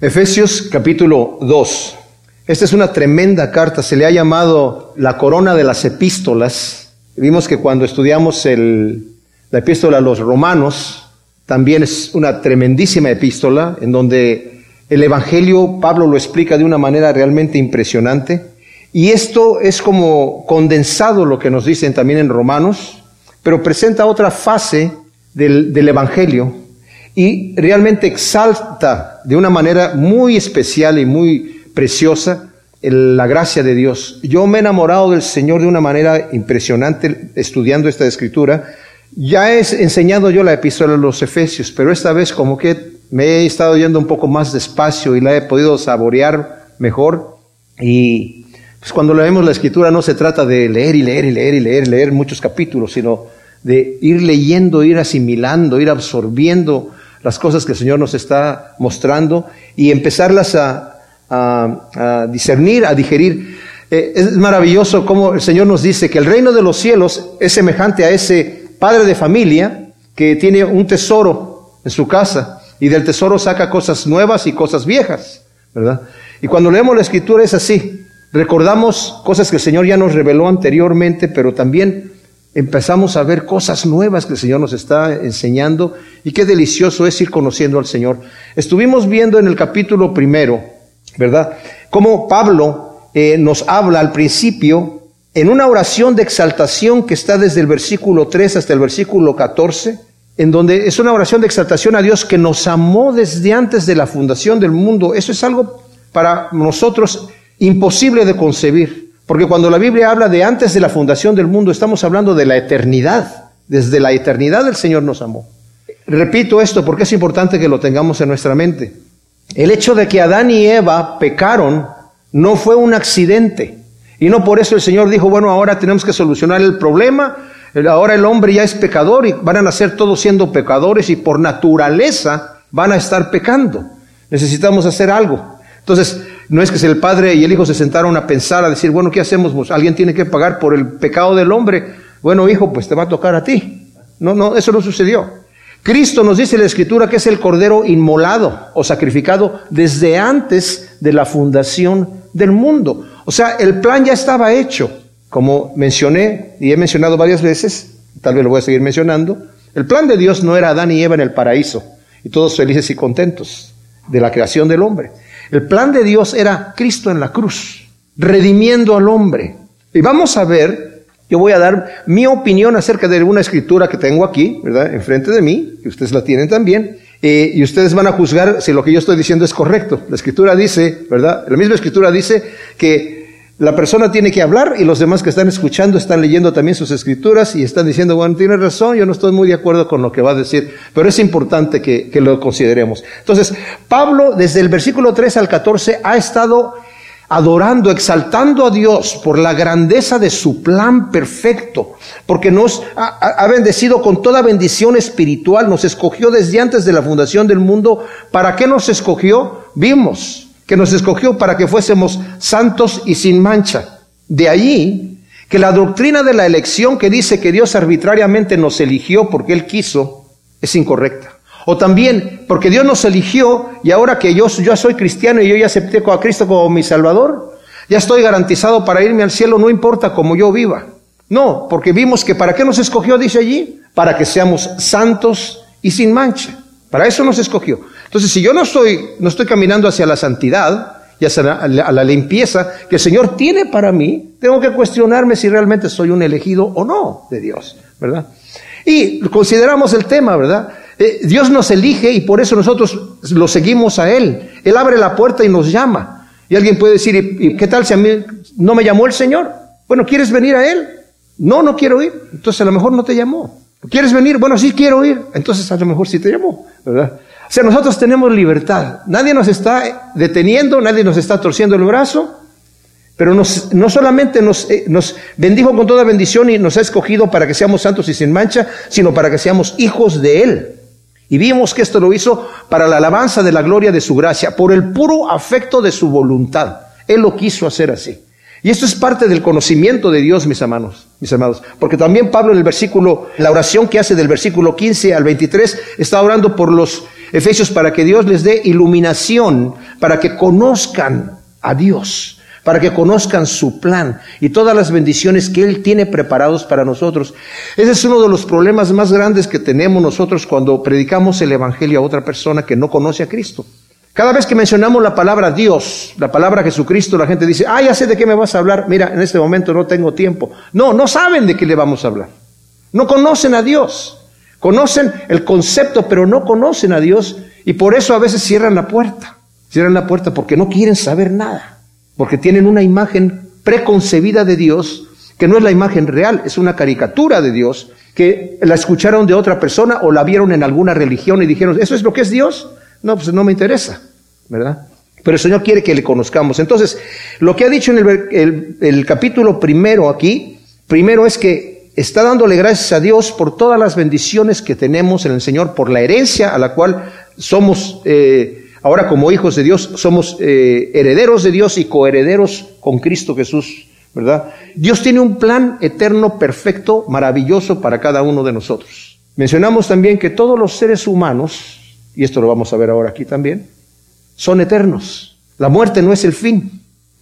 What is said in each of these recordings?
Efesios capítulo 2. Esta es una tremenda carta, se le ha llamado la corona de las epístolas. Vimos que cuando estudiamos el, la epístola a los romanos, también es una tremendísima epístola en donde el Evangelio, Pablo lo explica de una manera realmente impresionante. Y esto es como condensado lo que nos dicen también en Romanos, pero presenta otra fase del, del Evangelio y realmente exalta de una manera muy especial y muy preciosa la gracia de Dios. Yo me he enamorado del Señor de una manera impresionante estudiando esta escritura. Ya he enseñado yo la epístola de los Efesios, pero esta vez como que me he estado yendo un poco más despacio y la he podido saborear mejor. Y pues cuando leemos la escritura no se trata de leer y leer y leer y leer, leer muchos capítulos, sino de ir leyendo, ir asimilando, ir absorbiendo las cosas que el Señor nos está mostrando y empezarlas a, discernir, a digerir. Eh, es maravilloso cómo el Señor nos dice que el reino de los cielos es semejante a ese padre de familia que tiene un tesoro en su casa y del tesoro saca cosas nuevas y cosas viejas, ¿verdad? Y cuando leemos la escritura es así. Recordamos cosas que el Señor ya nos reveló anteriormente, pero también empezamos a ver cosas nuevas que el Señor nos está enseñando y qué delicioso es ir conociendo al Señor. Estuvimos viendo en el capítulo primero, ¿verdad? Cómo Pablo eh, nos habla al principio en una oración de exaltación que está desde el versículo 3 hasta el versículo 14, en donde es una oración de exaltación a Dios que nos amó desde antes de la fundación del mundo. Eso es algo para nosotros imposible de concebir. Porque cuando la Biblia habla de antes de la fundación del mundo, estamos hablando de la eternidad. Desde la eternidad el Señor nos amó. Repito esto porque es importante que lo tengamos en nuestra mente. El hecho de que Adán y Eva pecaron no fue un accidente. Y no por eso el Señor dijo, bueno, ahora tenemos que solucionar el problema. Ahora el hombre ya es pecador y van a nacer todos siendo pecadores y por naturaleza van a estar pecando. Necesitamos hacer algo. Entonces, no es que el padre y el hijo se sentaron a pensar, a decir, bueno, ¿qué hacemos? Pues, alguien tiene que pagar por el pecado del hombre. Bueno, hijo, pues te va a tocar a ti. No, no, eso no sucedió. Cristo nos dice en la Escritura que es el cordero inmolado o sacrificado desde antes de la fundación del mundo. O sea, el plan ya estaba hecho. Como mencioné y he mencionado varias veces, tal vez lo voy a seguir mencionando, el plan de Dios no era Adán y Eva en el paraíso y todos felices y contentos de la creación del hombre. El plan de Dios era Cristo en la cruz, redimiendo al hombre. Y vamos a ver, yo voy a dar mi opinión acerca de una escritura que tengo aquí, ¿verdad? Enfrente de mí, que ustedes la tienen también. Eh, y ustedes van a juzgar si lo que yo estoy diciendo es correcto. La escritura dice, ¿verdad? La misma escritura dice que la persona tiene que hablar y los demás que están escuchando están leyendo también sus escrituras y están diciendo, bueno, tiene razón, yo no estoy muy de acuerdo con lo que va a decir, pero es importante que, que lo consideremos. Entonces, Pablo desde el versículo 3 al 14 ha estado adorando, exaltando a Dios por la grandeza de su plan perfecto, porque nos ha, ha, bendecido con toda bendición espiritual, nos escogió desde antes de la fundación del mundo. ¿Para qué nos escogió? Vimos que nos escogió para que fuésemos santos y sin mancha. De allí que la doctrina de la elección que dice que Dios arbitrariamente nos eligió porque Él quiso es incorrecta. O también porque Dios nos eligió y ahora que yo, soy cristiano y yo ya acepté a Cristo como mi Salvador, ya estoy garantizado para irme al cielo, no importa cómo yo viva. No, porque vimos que para qué nos escogió, dice allí, para que seamos santos y sin mancha. Para eso nos escogió. Entonces, si yo no estoy, no estoy caminando hacia la santidad y hacia la, a la limpieza que el Señor tiene para mí, tengo que cuestionarme si realmente soy un elegido o no de Dios, ¿verdad? Y consideramos el tema, ¿verdad? Eh, Dios nos elige y por eso nosotros lo seguimos a Él. Él abre la puerta y nos llama. Y alguien puede decir, ¿y, qué tal si a mí no me llamó el Señor? Bueno, ¿quieres venir a Él? No, no quiero ir. Entonces a lo mejor no te llamó. ¿Quieres venir? Bueno, sí quiero ir. Entonces a lo mejor sí te llamó, ¿verdad? O sea, nosotros tenemos libertad. Nadie nos está deteniendo, nadie nos está torciendo el brazo, pero nos, no solamente nos, eh, nos bendijo con toda bendición y nos ha escogido para que seamos santos y sin mancha, sino para que seamos hijos de Él. Y vimos que esto lo hizo para la alabanza de la gloria de su gracia, por el puro afecto de su voluntad. Él lo quiso hacer así. Y esto es parte del conocimiento de Dios, mis hermanos, mis hermanos. Porque también Pablo en el versículo, la oración que hace del versículo 15 al 23, está orando por los efesios para que Dios les dé iluminación, para que conozcan a Dios, para que conozcan su plan y todas las bendiciones que Él tiene preparados para nosotros. Ese es uno de los problemas más grandes que tenemos nosotros cuando predicamos el Evangelio a otra persona que no conoce a Cristo. Cada vez que mencionamos la palabra Dios, la palabra Jesucristo, la gente dice, ah, ya sé de qué me vas a hablar. Mira, en este momento no tengo tiempo. No, no saben de qué le vamos a hablar. No conocen a Dios. Conocen el concepto, pero no conocen a Dios. Y por eso a veces cierran la puerta. Cierran la puerta porque no quieren saber nada. Porque tienen una imagen preconcebida de Dios que no es la imagen real, es una caricatura de Dios que la escucharon de otra persona o la vieron en alguna religión y dijeron, ¿eso es lo que es Dios? No, pues no me interesa. ¿Verdad? Pero el Señor quiere que le conozcamos. Entonces, lo que ha dicho en el, capítulo primero aquí, primero es que está dándole gracias a Dios por todas las bendiciones que tenemos en el Señor, por la herencia a la cual somos, eh, ahora como hijos de Dios, somos eh, herederos de Dios y coherederos con Cristo Jesús, ¿verdad? Dios tiene un plan eterno, perfecto, maravilloso para cada uno de nosotros. Mencionamos también que todos los seres humanos, y esto lo vamos a ver ahora aquí también, son eternos. La muerte no es el fin.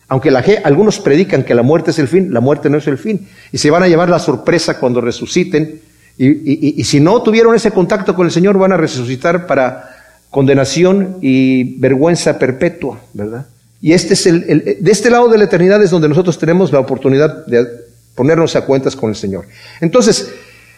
Aunque la, algunos predican que la muerte es el fin, la muerte no es el fin. Y se van a llevar la sorpresa cuando resuciten. Y, si no tuvieron ese contacto con el Señor, van a resucitar para condenación y vergüenza perpetua, ¿verdad? Y este es el, de este lado de la eternidad es donde nosotros tenemos la oportunidad de ponernos a cuentas con el Señor. Entonces,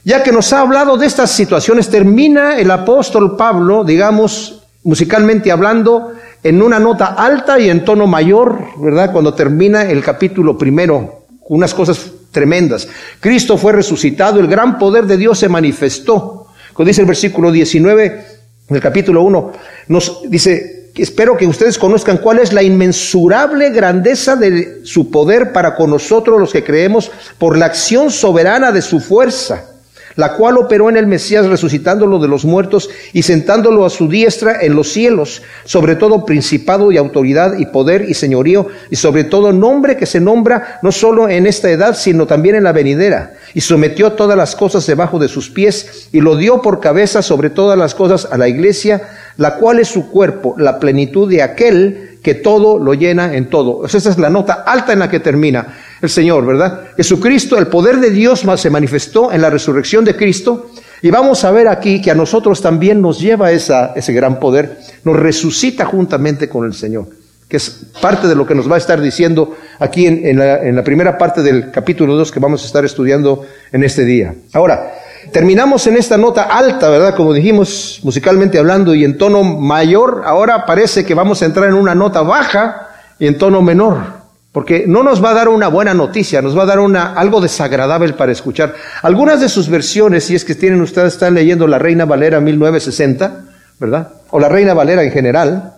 ya que nos ha hablado de estas situaciones, termina el apóstol Pablo, digamos, musicalmente hablando, en una nota alta y en tono mayor, ¿verdad? Cuando termina el capítulo primero, unas cosas tremendas. Cristo fue resucitado, el gran poder de Dios se manifestó. Cuando dice el versículo 19 del capítulo 1, nos dice, espero que ustedes conozcan cuál es la inmensurable grandeza de su poder para con nosotros los que creemos por la acción soberana de su fuerza la cual operó en el Mesías resucitándolo de los muertos y sentándolo a su diestra en los cielos, sobre todo principado y autoridad y poder y señorío, y sobre todo nombre que se nombra no solo en esta edad, sino también en la venidera, y sometió todas las cosas debajo de sus pies, y lo dio por cabeza sobre todas las cosas a la iglesia, la cual es su cuerpo, la plenitud de aquel que todo lo llena en todo. Esa es la nota alta en la que termina el Señor, ¿verdad? Jesucristo, el poder de Dios más se manifestó en la resurrección de Cristo. Y vamos a ver aquí que a nosotros también nos lleva esa, ese gran poder, nos resucita juntamente con el Señor, que es parte de lo que nos va a estar diciendo aquí en, la, en la primera parte del capítulo 2 que vamos a estar estudiando en este día. Ahora, terminamos en esta nota alta, ¿verdad? Como dijimos musicalmente hablando y en tono mayor, ahora parece que vamos a entrar en una nota baja y en tono menor. Porque no nos va a dar una buena noticia, nos va a dar una, algo desagradable para escuchar. Algunas de sus versiones, si es que tienen ustedes, están leyendo la Reina Valera 1960, ¿verdad? O la Reina Valera en general,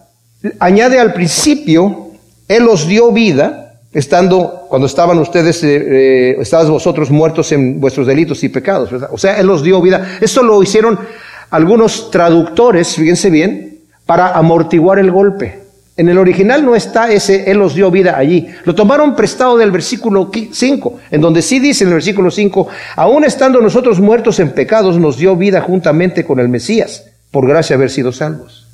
añade al principio, Él os dio vida, estando, cuando estaban ustedes, eh, eh vosotros muertos en vuestros delitos y pecados, ¿verdad? O sea, Él os dio vida. Esto lo hicieron algunos traductores, fíjense bien, para amortiguar el golpe. En el original no está ese, Él los dio vida allí. Lo tomaron prestado del versículo 5, en donde sí dice en el versículo 5, aún estando nosotros muertos en pecados, nos dio vida juntamente con el Mesías, por gracia haber sido salvos.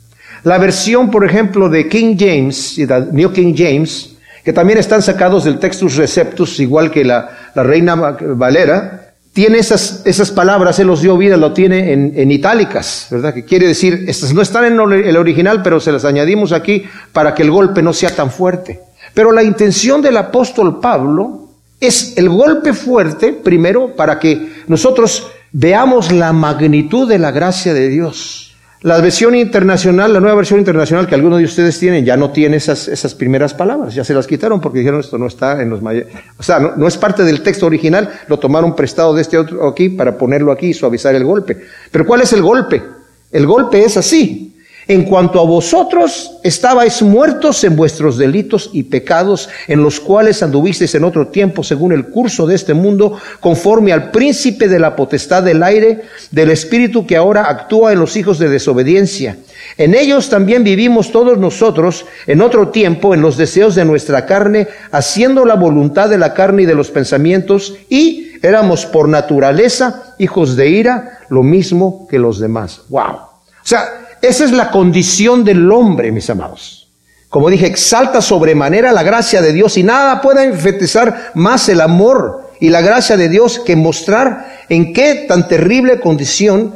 La versión, por ejemplo, de King James, New King James, que también están sacados del Textus Receptus, igual que la, la Reina Valera, tiene esas, esas palabras, Él los dio vida, lo tiene en, en itálicas, ¿verdad? Que quiere decir, estas no están en el original, pero se las añadimos aquí para que el golpe no sea tan fuerte. Pero la intención del apóstol Pablo es el golpe fuerte, primero, para que nosotros veamos la magnitud de la gracia de Dios. La versión internacional, la nueva versión internacional que algunos de ustedes tienen, ya no tiene esas, esas primeras palabras, ya se las quitaron porque dijeron esto no está en los mayores. O sea, no, es parte del texto original, lo tomaron prestado de este otro aquí para ponerlo aquí y suavizar el golpe. Pero ¿cuál es el golpe? El golpe es así. En cuanto a vosotros, estabais muertos en vuestros delitos y pecados, en los cuales anduvisteis en otro tiempo según el curso de este mundo, conforme al príncipe de la potestad del aire, del espíritu que ahora actúa en los hijos de desobediencia. En ellos también vivimos todos nosotros en otro tiempo en los deseos de nuestra carne, haciendo la voluntad de la carne y de los pensamientos, y éramos por naturaleza hijos de ira, lo mismo que los demás. Wow. O sea, esa es la condición del hombre, mis amados. Como dije, exalta sobremanera la gracia de Dios y nada puede enfatizar más el amor y la gracia de Dios que mostrar en qué tan terrible condición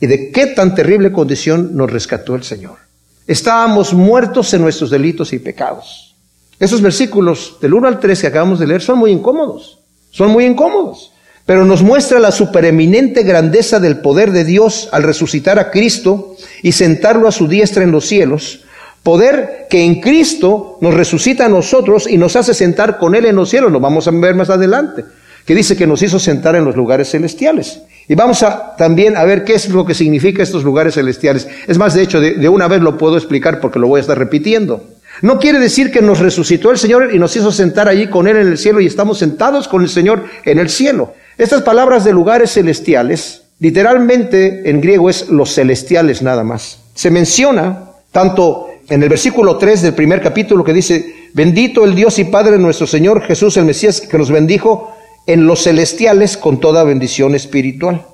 y de qué tan terrible condición nos rescató el Señor. Estábamos muertos en nuestros delitos y pecados. Esos versículos del 1 al 3 que acabamos de leer son muy incómodos. Son muy incómodos pero nos muestra la supereminente grandeza del poder de Dios al resucitar a Cristo y sentarlo a su diestra en los cielos, poder que en Cristo nos resucita a nosotros y nos hace sentar con Él en los cielos, lo vamos a ver más adelante, que dice que nos hizo sentar en los lugares celestiales. Y vamos a también a ver qué es lo que significa estos lugares celestiales. Es más, de hecho, de, de una vez lo puedo explicar porque lo voy a estar repitiendo. No quiere decir que nos resucitó el Señor y nos hizo sentar allí con Él en el cielo y estamos sentados con el Señor en el cielo. Estas palabras de lugares celestiales, literalmente en griego es los celestiales nada más. Se menciona tanto en el versículo 3 del primer capítulo que dice, bendito el Dios y Padre nuestro Señor Jesús el Mesías que nos bendijo en los celestiales con toda bendición espiritual.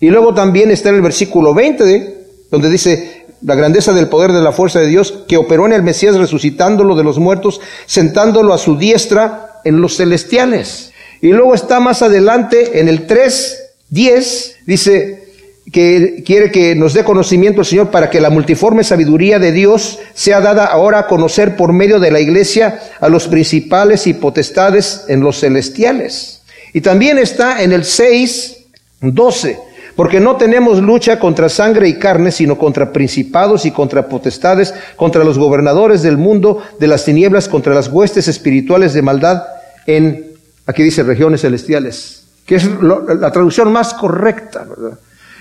Y luego también está en el versículo 20 donde dice, la grandeza del poder de la fuerza de Dios que operó en el Mesías resucitándolo de los muertos, sentándolo a su diestra en los celestiales. Y luego está más adelante en el 3.10, dice que quiere que nos dé conocimiento el Señor para que la multiforme sabiduría de Dios sea dada ahora a conocer por medio de la iglesia a los principales y potestades en los celestiales. Y también está en el 6.12, porque no tenemos lucha contra sangre y carne, sino contra principados y contra potestades, contra los gobernadores del mundo, de las tinieblas, contra las huestes espirituales de maldad en Aquí dice regiones celestiales, que es la traducción más correcta.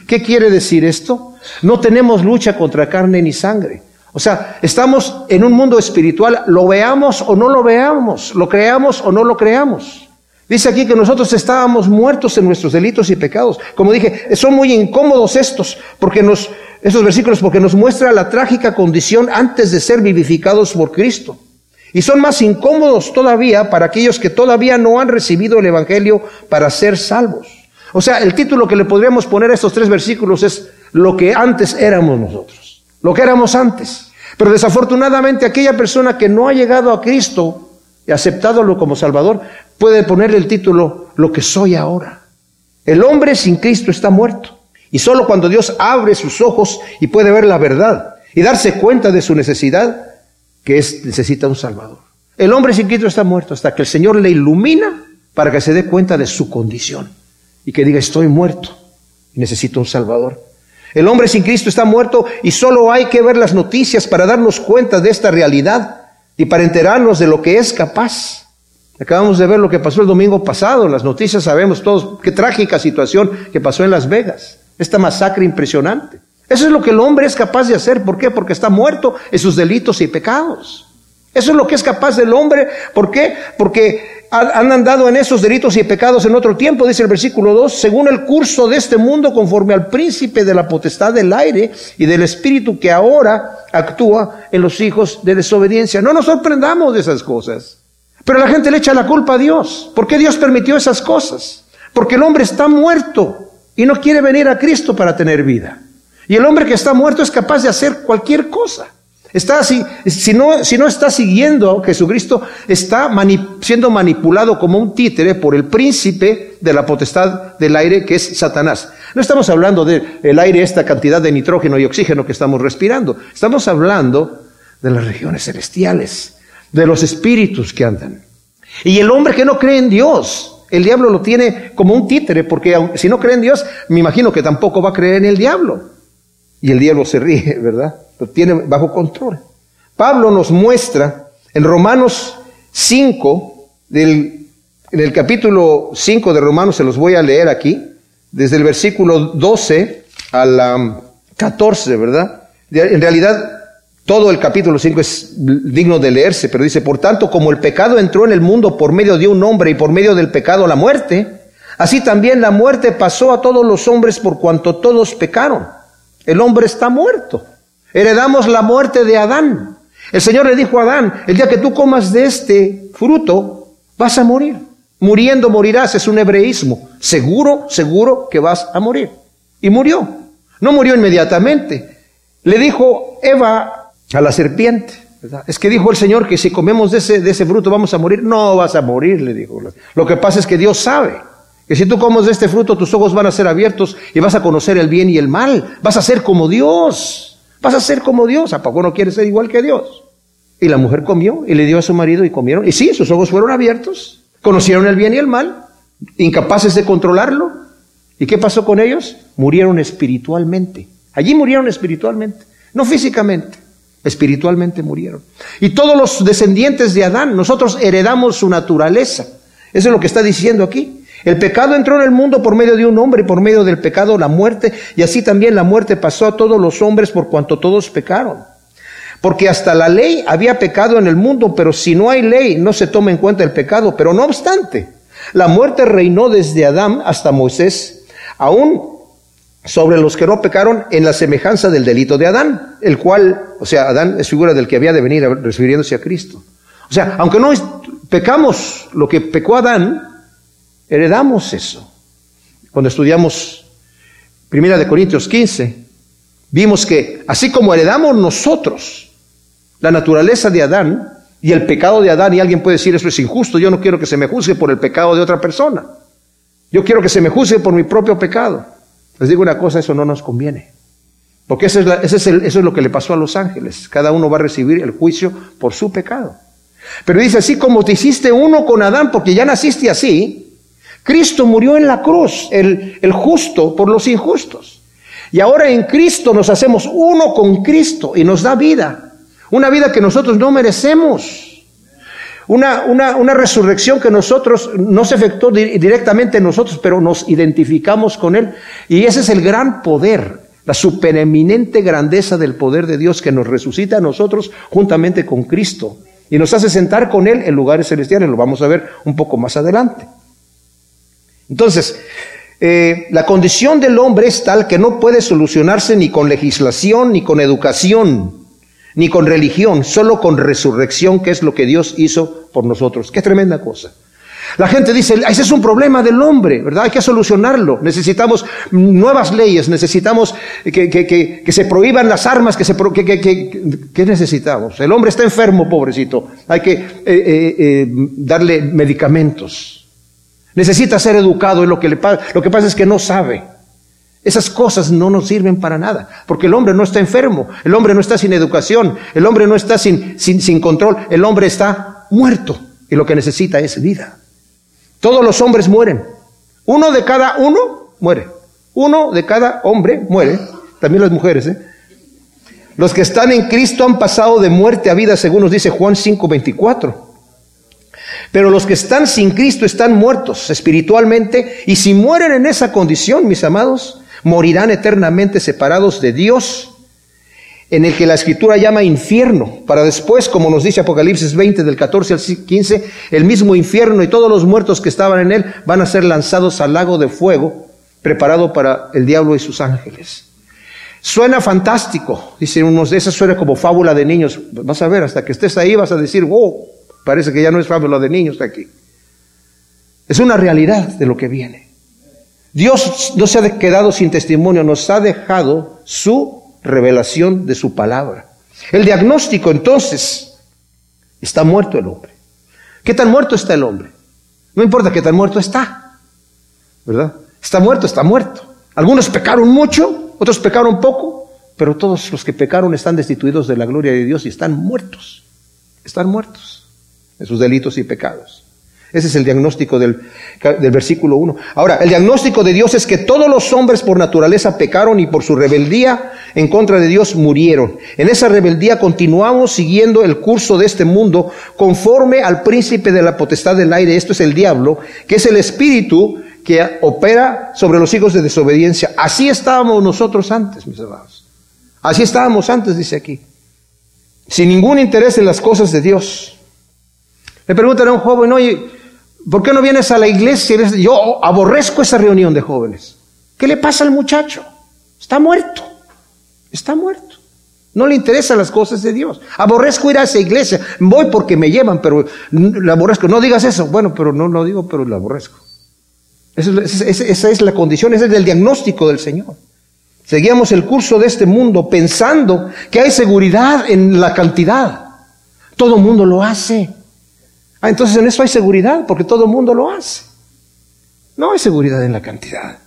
¿Qué quiere decir esto? No tenemos lucha contra carne ni sangre. O sea, estamos en un mundo espiritual, lo veamos o no lo veamos, lo creamos o no lo creamos. Dice aquí que nosotros estábamos muertos en nuestros delitos y pecados. Como dije, son muy incómodos estos, porque nos, estos versículos, porque nos muestra la trágica condición antes de ser vivificados por Cristo. Y son más incómodos todavía para aquellos que todavía no han recibido el Evangelio para ser salvos. O sea, el título que le podríamos poner a estos tres versículos es lo que antes éramos nosotros, lo que éramos antes. Pero desafortunadamente aquella persona que no ha llegado a Cristo y aceptadolo como Salvador, puede ponerle el título lo que soy ahora. El hombre sin Cristo está muerto. Y solo cuando Dios abre sus ojos y puede ver la verdad y darse cuenta de su necesidad, que es, necesita un Salvador. El hombre sin Cristo está muerto hasta que el Señor le ilumina para que se dé cuenta de su condición y que diga estoy muerto y necesito un Salvador. El hombre sin Cristo está muerto y solo hay que ver las noticias para darnos cuenta de esta realidad y para enterarnos de lo que es capaz. Acabamos de ver lo que pasó el domingo pasado, las noticias sabemos todos qué trágica situación que pasó en Las Vegas, esta masacre impresionante. Eso es lo que el hombre es capaz de hacer. ¿Por qué? Porque está muerto en sus delitos y pecados. Eso es lo que es capaz del hombre. ¿Por qué? Porque han andado en esos delitos y pecados en otro tiempo, dice el versículo 2, según el curso de este mundo, conforme al príncipe de la potestad del aire y del espíritu que ahora actúa en los hijos de desobediencia. No nos sorprendamos de esas cosas. Pero la gente le echa la culpa a Dios. ¿Por qué Dios permitió esas cosas? Porque el hombre está muerto y no quiere venir a Cristo para tener vida. Y el hombre que está muerto es capaz de hacer cualquier cosa. Está así, si no, si no está siguiendo a Jesucristo, está siendo manipulado como un títere por el príncipe de la potestad del aire, que es Satanás. No estamos hablando del aire, esta cantidad de nitrógeno y oxígeno que estamos respirando. Estamos hablando de las regiones celestiales, de los espíritus que andan. Y el hombre que no cree en Dios, el diablo lo tiene como un títere, porque si no cree en Dios, me imagino que tampoco va a creer en el diablo. Y el diablo se ríe, ¿verdad? Lo tiene bajo control. Pablo nos muestra en Romanos 5, del, en el capítulo 5 de Romanos, se los voy a leer aquí, desde el versículo 12 al 14, ¿verdad? En realidad, todo el capítulo 5 es digno de leerse, pero dice, por tanto, como el pecado entró en el mundo por medio de un hombre y por medio del pecado la muerte, así también la muerte pasó a todos los hombres por cuanto todos pecaron. El hombre está muerto. Heredamos la muerte de Adán. El Señor le dijo a Adán, el día que tú comas de este fruto, vas a morir. Muriendo morirás, es un hebreísmo. Seguro, seguro que vas a morir. Y murió. No murió inmediatamente. Le dijo Eva a la serpiente. Es que dijo el Señor que si comemos de ese, fruto vamos a morir. No vas a morir, le dijo. Lo que pasa es que Dios sabe que si tú comes de este fruto tus ojos van a ser abiertos y vas a conocer el bien y el mal. Vas a ser como Dios. Vas a ser como Dios. ¿A poco no quieres ser igual que Dios? Y la mujer comió y le dio a su marido y comieron. Y sí, sus ojos fueron abiertos. Conocieron el bien y el mal. Incapaces de controlarlo. ¿Y qué pasó con ellos? Murieron espiritualmente. Allí murieron espiritualmente. No físicamente espiritualmente murieron. Y todos los descendientes de Adán, nosotros heredamos su naturaleza. Eso es lo que está diciendo aquí. El pecado entró en el mundo por medio de un hombre y por medio del pecado la muerte, y así también la muerte pasó a todos los hombres por cuanto todos pecaron. Porque hasta la ley había pecado en el mundo, pero si no hay ley no se toma en cuenta el pecado. Pero no obstante, la muerte reinó desde Adán hasta Moisés, aún sobre los que no pecaron en la semejanza del delito de Adán, el cual, o sea, Adán es figura del que había de venir refiriéndose a Cristo. O sea, aunque no pecamos lo que pecó Adán, heredamos eso. Cuando estudiamos Primera de Corintios 15, vimos que así como heredamos nosotros la naturaleza de Adán y el pecado de Adán, y alguien puede decir eso es injusto, yo no quiero que se me juzgue por el pecado de otra persona. Yo quiero que se me juzgue por mi propio pecado. Les digo una cosa, eso no nos conviene. Porque eso es, eso es lo que le pasó a los ángeles. Cada uno va a recibir el juicio por su pecado. Pero dice, así como te hiciste uno con Adán, porque ya naciste así, Cristo murió en la cruz, el, justo por los injustos. Y ahora en Cristo nos hacemos uno con Cristo y nos da vida. Una vida que nosotros no merecemos. Una, resurrección que nosotros no se efectuó directamente en nosotros, pero nos identificamos con Él. Y ese es el gran poder, la supereminente grandeza del poder de Dios que nos resucita a nosotros juntamente con Cristo y nos hace sentar con Él en lugares celestiales. Lo vamos a ver un poco más adelante. Entonces, eh, la condición del hombre es tal que no puede solucionarse ni con legislación ni con educación ni con religión, solo con resurrección, que es lo que Dios hizo por nosotros. Qué tremenda cosa. La gente dice, ese es un problema del hombre, ¿verdad? Hay que solucionarlo. Necesitamos nuevas leyes, necesitamos que, se prohíban las armas, que se... ¿Qué necesitamos? El hombre está enfermo, pobrecito. Hay que eh, eh, darle medicamentos. Necesita ser educado, en lo que le pasa. Lo que pasa es que no sabe. Esas cosas no nos sirven para nada, porque el hombre no está enfermo, el hombre no está sin educación, el hombre no está sin, sin, control, el hombre está muerto y lo que necesita es vida. Todos los hombres mueren, uno de cada uno muere, uno de cada hombre muere, también las mujeres. ¿eh? Los que están en Cristo han pasado de muerte a vida, según nos dice Juan 5:24. Pero los que están sin Cristo están muertos espiritualmente y si mueren en esa condición, mis amados, morirán eternamente separados de Dios, en el que la escritura llama infierno, para después, como nos dice Apocalipsis 20 del 14 al 15, el mismo infierno y todos los muertos que estaban en él van a ser lanzados al lago de fuego preparado para el diablo y sus ángeles. Suena fantástico, dicen unos de esas, suena como fábula de niños. Vas a ver, hasta que estés ahí vas a decir, wow, parece que ya no es fábula de niños aquí. Es una realidad de lo que viene. Dios no se ha quedado sin testimonio, nos ha dejado su revelación de su palabra. El diagnóstico entonces, está muerto el hombre. ¿Qué tan muerto está el hombre? No importa qué tan muerto está, ¿verdad? Está muerto, está muerto. Algunos pecaron mucho, otros pecaron poco, pero todos los que pecaron están destituidos de la gloria de Dios y están muertos. Están muertos en sus delitos y pecados. Ese es el diagnóstico del, versículo 1. Ahora, el diagnóstico de Dios es que todos los hombres por naturaleza pecaron y por su rebeldía en contra de Dios murieron. En esa rebeldía continuamos siguiendo el curso de este mundo conforme al príncipe de la potestad del aire, esto es el diablo, que es el espíritu que opera sobre los hijos de desobediencia. Así estábamos nosotros antes, mis hermanos. Así estábamos antes, dice aquí. Sin ningún interés en las cosas de Dios. Le preguntan a un joven, oye, ¿por qué no vienes a la iglesia? Yo aborrezco esa reunión de jóvenes. ¿Qué le pasa al muchacho? Está muerto. Está muerto. No le interesan las cosas de Dios. Aborrezco ir a esa iglesia. Voy porque me llevan, pero la aborrezco. No digas eso. Bueno, pero no lo digo, pero la aborrezco. Esa es, la condición, ese es el diagnóstico del Señor. Seguíamos el curso de este mundo pensando que hay seguridad en la cantidad. Todo mundo lo hace. Ah, entonces en eso hay seguridad, porque todo el mundo lo hace. No hay seguridad en la cantidad.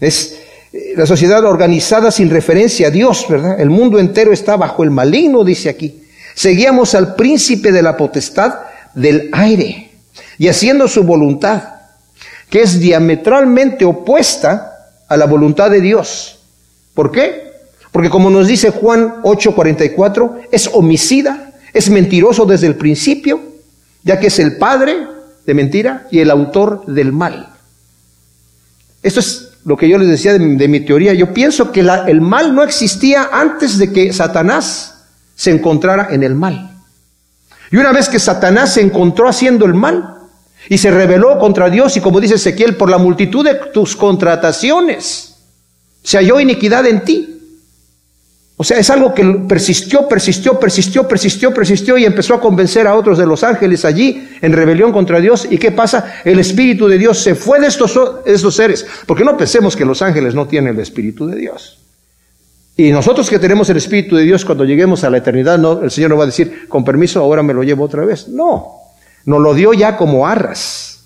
Es eh, la sociedad organizada sin referencia a Dios, ¿verdad? El mundo entero está bajo el maligno, dice aquí. Seguíamos al príncipe de la potestad del aire y haciendo su voluntad que es diametralmente opuesta a la voluntad de Dios. ¿Por qué? Porque como nos dice Juan 8:44, es homicida, es mentiroso desde el principio, ya que es el padre de mentira y el autor del mal. Esto es lo que yo les decía de, mi teoría. Yo pienso que el mal no existía antes de que Satanás se encontrara en el mal. Y una vez que Satanás se encontró haciendo el mal, y se rebeló contra Dios y como dice Ezequiel, por la multitud de tus contrataciones se halló iniquidad en ti. O sea, es algo que persistió, persistió, persistió, persistió, persistió y empezó a convencer a otros de los ángeles allí en rebelión contra Dios. ¿Y qué pasa? El Espíritu de Dios se fue de estos, seres. Porque no pensemos que los ángeles no tienen el Espíritu de Dios. Y nosotros que tenemos el Espíritu de Dios, cuando lleguemos a la eternidad, no, el Señor no va a decir, con permiso, ahora me lo llevo otra vez. No, nos lo dio ya como arras,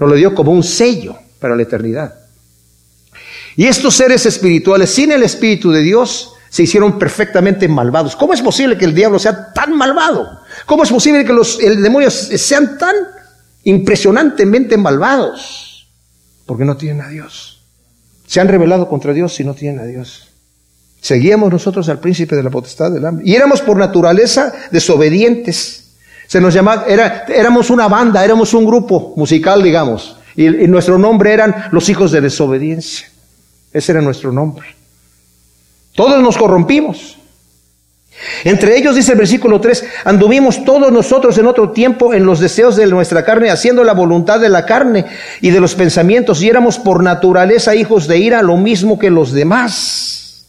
nos lo dio como un sello para la eternidad. Y estos seres espirituales, sin el Espíritu de Dios, se hicieron perfectamente malvados. ¿Cómo es posible que el diablo sea tan malvado? ¿Cómo es posible que los demonios sean tan impresionantemente malvados? Porque no tienen a Dios. Se han rebelado contra Dios y no tienen a Dios. Seguíamos nosotros al príncipe de la potestad del hambre. Y éramos por naturaleza desobedientes. Se nos llamaba, era, éramos una banda, éramos un grupo musical, digamos. Y, y nuestro nombre eran los hijos de desobediencia. Ese era nuestro nombre. Todos nos corrompimos. Entre ellos, dice el versículo 3, anduvimos todos nosotros en otro tiempo en los deseos de nuestra carne, haciendo la voluntad de la carne y de los pensamientos, y éramos por naturaleza hijos de ira, lo mismo que los demás.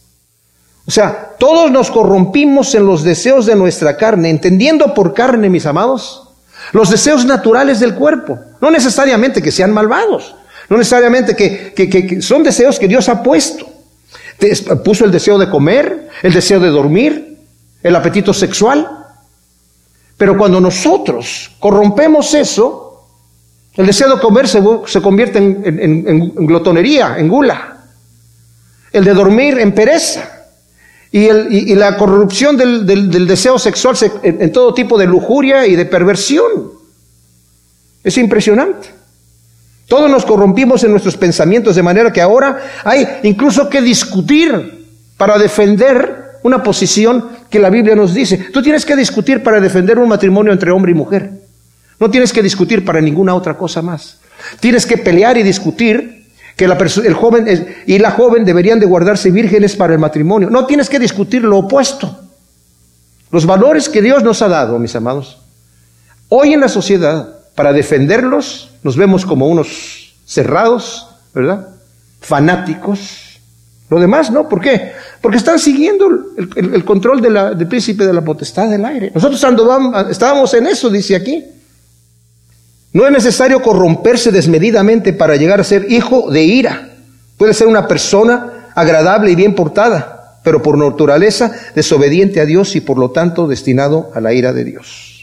O sea, todos nos corrompimos en los deseos de nuestra carne, entendiendo por carne, mis amados, los deseos naturales del cuerpo. No necesariamente que sean malvados, no necesariamente que, son deseos que Dios ha puesto. Puso el deseo de comer, el deseo de dormir, el apetito sexual. Pero cuando nosotros corrompemos eso, el deseo de comer se, convierte en, glotonería, en gula. El de dormir en pereza. Y, la corrupción del, deseo sexual en, todo tipo de lujuria y de perversión. Es impresionante. Todos nos corrompimos en nuestros pensamientos de manera que ahora hay incluso que discutir para defender una posición que la Biblia nos dice. Tú tienes que discutir para defender un matrimonio entre hombre y mujer. No tienes que discutir para ninguna otra cosa más. Tienes que pelear y discutir que el joven y la joven deberían de guardarse vírgenes para el matrimonio. No tienes que discutir lo opuesto. Los valores que Dios nos ha dado, mis amados, hoy en la sociedad, para defenderlos, nos vemos como unos cerrados, ¿verdad? Fanáticos. Lo demás, ¿no? ¿Por qué? Porque están siguiendo el, control del príncipe de la potestad del aire. Nosotros estábamos en eso, dice aquí. No es necesario corromperse desmedidamente para llegar a ser hijo de ira. Puede ser una persona agradable y bien portada, pero por naturaleza desobediente a Dios y por lo tanto destinado a la ira de Dios.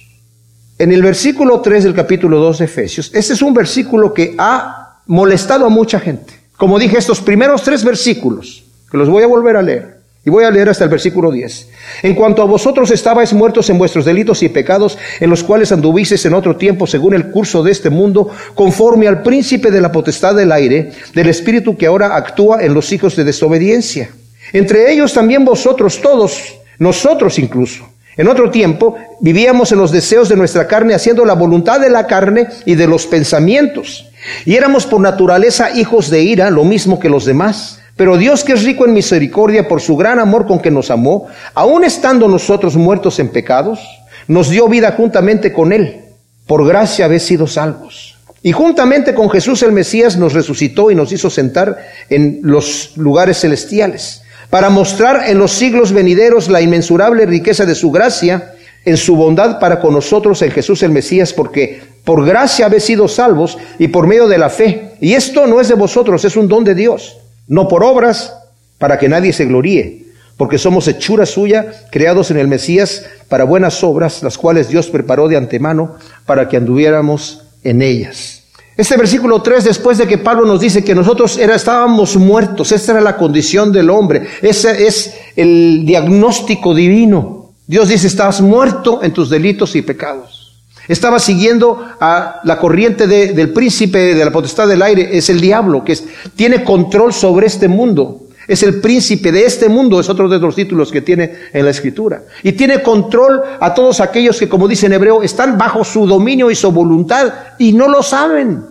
En el versículo 3 del capítulo 2 de Efesios, este es un versículo que ha molestado a mucha gente. Como dije, estos primeros tres versículos, que los voy a volver a leer, y voy a leer hasta el versículo 10. En cuanto a vosotros estabais muertos en vuestros delitos y pecados, en los cuales anduvisteis en otro tiempo según el curso de este mundo, conforme al príncipe de la potestad del aire, del espíritu que ahora actúa en los hijos de desobediencia. Entre ellos también vosotros todos, nosotros incluso. En otro tiempo vivíamos en los deseos de nuestra carne, haciendo la voluntad de la carne y de los pensamientos. Y éramos por naturaleza hijos de ira, lo mismo que los demás. Pero Dios que es rico en misericordia por su gran amor con que nos amó, aun estando nosotros muertos en pecados, nos dio vida juntamente con Él. Por gracia habéis sido salvos. Y juntamente con Jesús el Mesías nos resucitó y nos hizo sentar en los lugares celestiales, para mostrar en los siglos venideros la inmensurable riqueza de su gracia, en su bondad para con nosotros en Jesús el Mesías, porque por gracia habéis sido salvos y por medio de la fe. Y esto no es de vosotros, es un don de Dios no por obras, para que nadie se gloríe, porque somos hechura suya, creados en el Mesías para buenas obras, las cuales Dios preparó de antemano para que anduviéramos en ellas. Este versículo 3, después de que Pablo nos dice que nosotros era, estábamos muertos, esta era la condición del hombre, ese es el diagnóstico divino. Dios dice, estás muerto en tus delitos y pecados. Estaba siguiendo a la corriente del príncipe de la potestad del aire, es el diablo, que tiene control sobre este mundo. Es el príncipe de este mundo, es otro de los títulos que tiene en la escritura. Y tiene control a todos aquellos que, como dice en hebreo, están bajo su dominio y su voluntad y no lo saben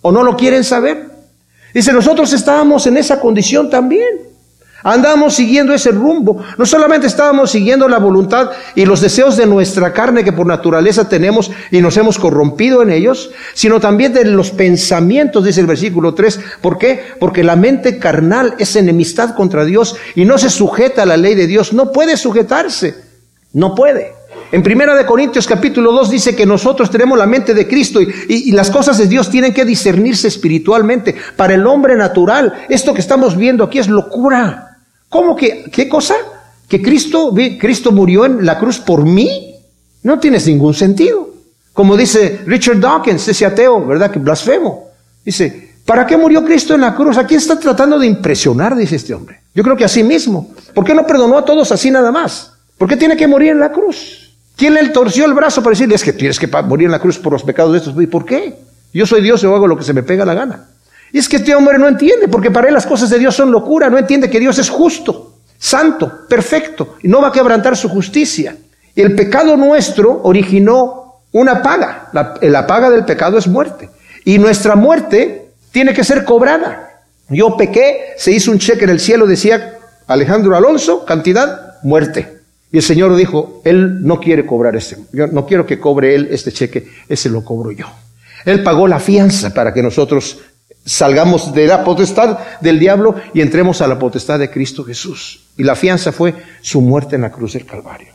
o no lo quieren saber. Dice, nosotros estábamos en esa condición también. Andamos siguiendo ese rumbo. No solamente estábamos siguiendo la voluntad y los deseos de nuestra carne que por naturaleza tenemos y nos hemos corrompido en ellos, sino también de los pensamientos, dice el versículo 3. ¿Por qué? Porque la mente carnal es enemistad contra Dios y no se sujeta a la ley de Dios. No puede sujetarse. No puede. En Primera de Corintios capítulo 2 dice que nosotros tenemos la mente de Cristo y, y, las cosas de Dios tienen que discernirse espiritualmente. Para el hombre natural, esto que estamos viendo aquí es locura. ¿Cómo que, qué cosa? ¿Que Cristo, Cristo murió en la cruz por mí? No tiene ningún sentido. Como dice Richard Dawkins, ese ateo, ¿verdad? Que blasfemo. Dice, ¿para qué murió Cristo en la cruz? ¿A quién está tratando de impresionar? Dice este hombre. Yo creo que a sí mismo. ¿Por qué no perdonó a todos así nada más? ¿Por qué tiene que morir en la cruz? ¿Quién le torció el brazo para decirle, es que tienes que morir en la cruz por los pecados de estos? ¿Y por qué? Yo soy Dios y hago lo que se me pega la gana. Y es que este hombre no entiende, porque para él las cosas de Dios son locura, no entiende que Dios es justo, santo, perfecto, y no va a quebrantar su justicia. Y el pecado nuestro originó una paga. La, paga del pecado es muerte. Y nuestra muerte tiene que ser cobrada. Yo pequé, se hizo un cheque en el cielo, decía Alejandro Alonso, cantidad, muerte. Y el Señor dijo, Él no quiere cobrar este, yo no quiero que cobre Él este cheque, ese lo cobro yo. Él pagó la fianza para que nosotros salgamos de la potestad del diablo y entremos a la potestad de Cristo Jesús. Y la fianza fue su muerte en la cruz del Calvario.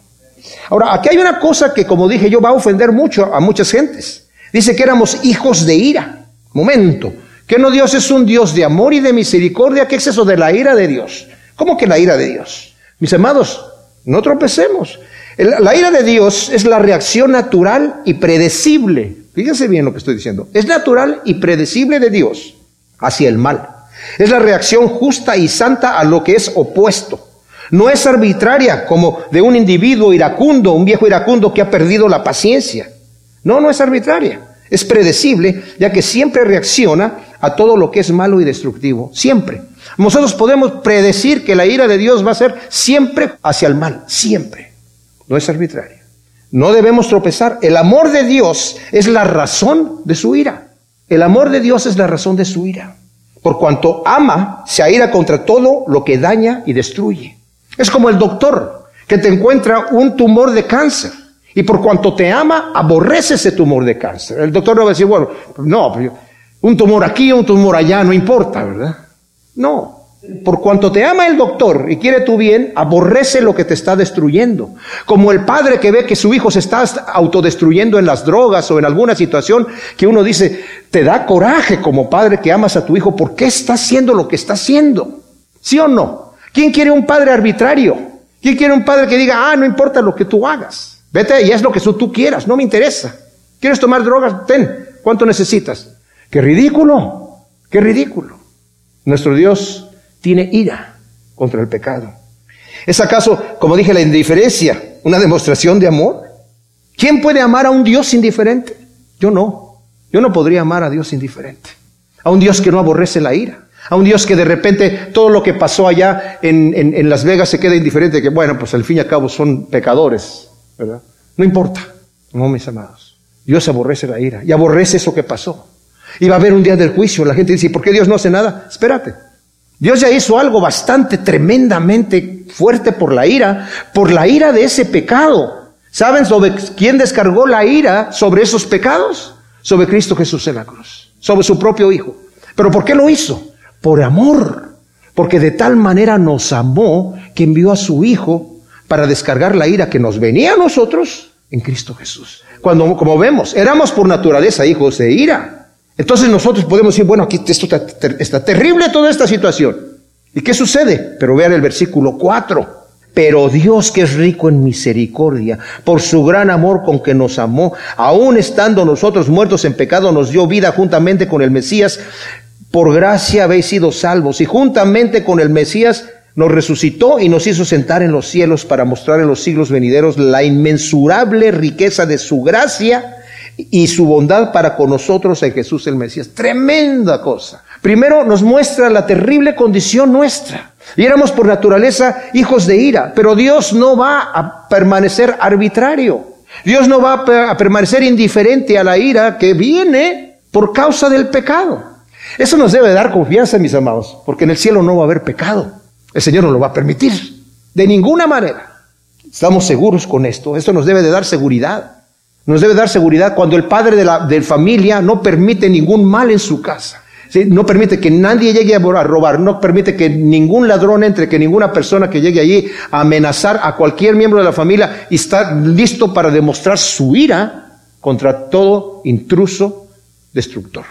Ahora, aquí hay una cosa que, como dije yo, va a ofender mucho a muchas gentes. Dice que éramos hijos de ira. Momento. Que no Dios es un Dios de amor y de misericordia. ¿Qué es eso de la ira de Dios? ¿Cómo que la ira de Dios? Mis amados, no tropecemos. La ira de Dios es la reacción natural y predecible. Fíjense bien lo que estoy diciendo. Es natural y predecible de Dios hacia el mal. Es la reacción justa y santa a lo que es opuesto. No es arbitraria como de un individuo iracundo, un viejo iracundo que ha perdido la paciencia. No, no es arbitraria. Es predecible, ya que siempre reacciona a todo lo que es malo y destructivo. Siempre. Nosotros podemos predecir que la ira de Dios va a ser siempre hacia el mal. Siempre. No es arbitraria. No debemos tropezar. El amor de Dios es la razón de su ira. El amor de Dios es la razón de su ira. Por cuanto ama, se aira contra todo lo que daña y destruye. Es como el doctor que te encuentra un tumor de cáncer. Y por cuanto te ama, aborrece ese tumor de cáncer. El doctor no va a decir, bueno, no, un tumor aquí, un tumor allá, no importa, ¿verdad? No, por cuanto te ama el doctor y quiere tu bien, aborrece lo que te está destruyendo. Como el padre que ve que su hijo se está autodestruyendo en las drogas o en alguna situación que uno dice, te da coraje como padre que amas a tu hijo, ¿por qué está haciendo lo que está haciendo? ¿Sí o no? ¿Quién quiere un padre arbitrario? ¿Quién quiere un padre que diga, ah, no importa lo que tú hagas? Vete y es lo que tú quieras, no me interesa. ¿Quieres tomar drogas? Ten. ¿Cuánto necesitas? Qué ridículo, qué ridículo. Nuestro Dios tiene ira contra el pecado. ¿Es acaso, como dije, la indiferencia una demostración de amor? ¿Quién puede amar a un Dios indiferente? Yo no. Yo no podría amar a Dios indiferente. A un Dios que no aborrece la ira. A un Dios que de repente todo lo que pasó allá en, Las Vegas se queda indiferente, que bueno, pues al fin y al cabo son pecadores, ¿verdad? No importa. No, mis amados. Dios aborrece la ira y aborrece eso que pasó. Y va a haber un día del juicio. La gente dice, ¿por qué Dios no hace nada? Espérate. Dios ya hizo algo bastante tremendamente fuerte por la ira, por la ira de ese pecado. ¿Saben sobre quién descargó la ira sobre esos pecados? Sobre Cristo Jesús en la cruz, sobre su propio Hijo. ¿Pero por qué lo hizo? Por amor. Porque de tal manera nos amó que envió a su Hijo para descargar la ira que nos venía a nosotros en Cristo Jesús. Cuando, como vemos, éramos por naturaleza hijos de ira. Entonces nosotros podemos decir, bueno, aquí esto está, está terrible toda esta situación. ¿Y qué sucede? Pero vean el versículo 4. Pero Dios que es rico en misericordia, por su gran amor con que nos amó, aun estando nosotros muertos en pecado, nos dio vida juntamente con el Mesías. Por gracia habéis sido salvos y juntamente con el Mesías nos resucitó y nos hizo sentar en los cielos para mostrar en los siglos venideros la inmensurable riqueza de su gracia y su bondad para con nosotros en Jesús el Mesías. Tremenda cosa. Primero nos muestra la terrible condición nuestra. Y éramos por naturaleza hijos de ira, pero Dios no va a permanecer arbitrario. Dios no va a permanecer indiferente a la ira que viene por causa del pecado. Eso nos debe dar confianza, mis amados, porque en el cielo no va a haber pecado. El Señor no lo va a permitir. De ninguna manera. Estamos seguros con esto. Esto nos debe de dar seguridad. Nos debe dar seguridad cuando el padre de la familia no permite ningún mal en su casa. No permite que nadie llegue a robar, no permite que ningún ladrón entre, que ninguna persona que llegue allí a amenazar a cualquier miembro de la familia y está listo para demostrar su ira contra todo intruso destructor.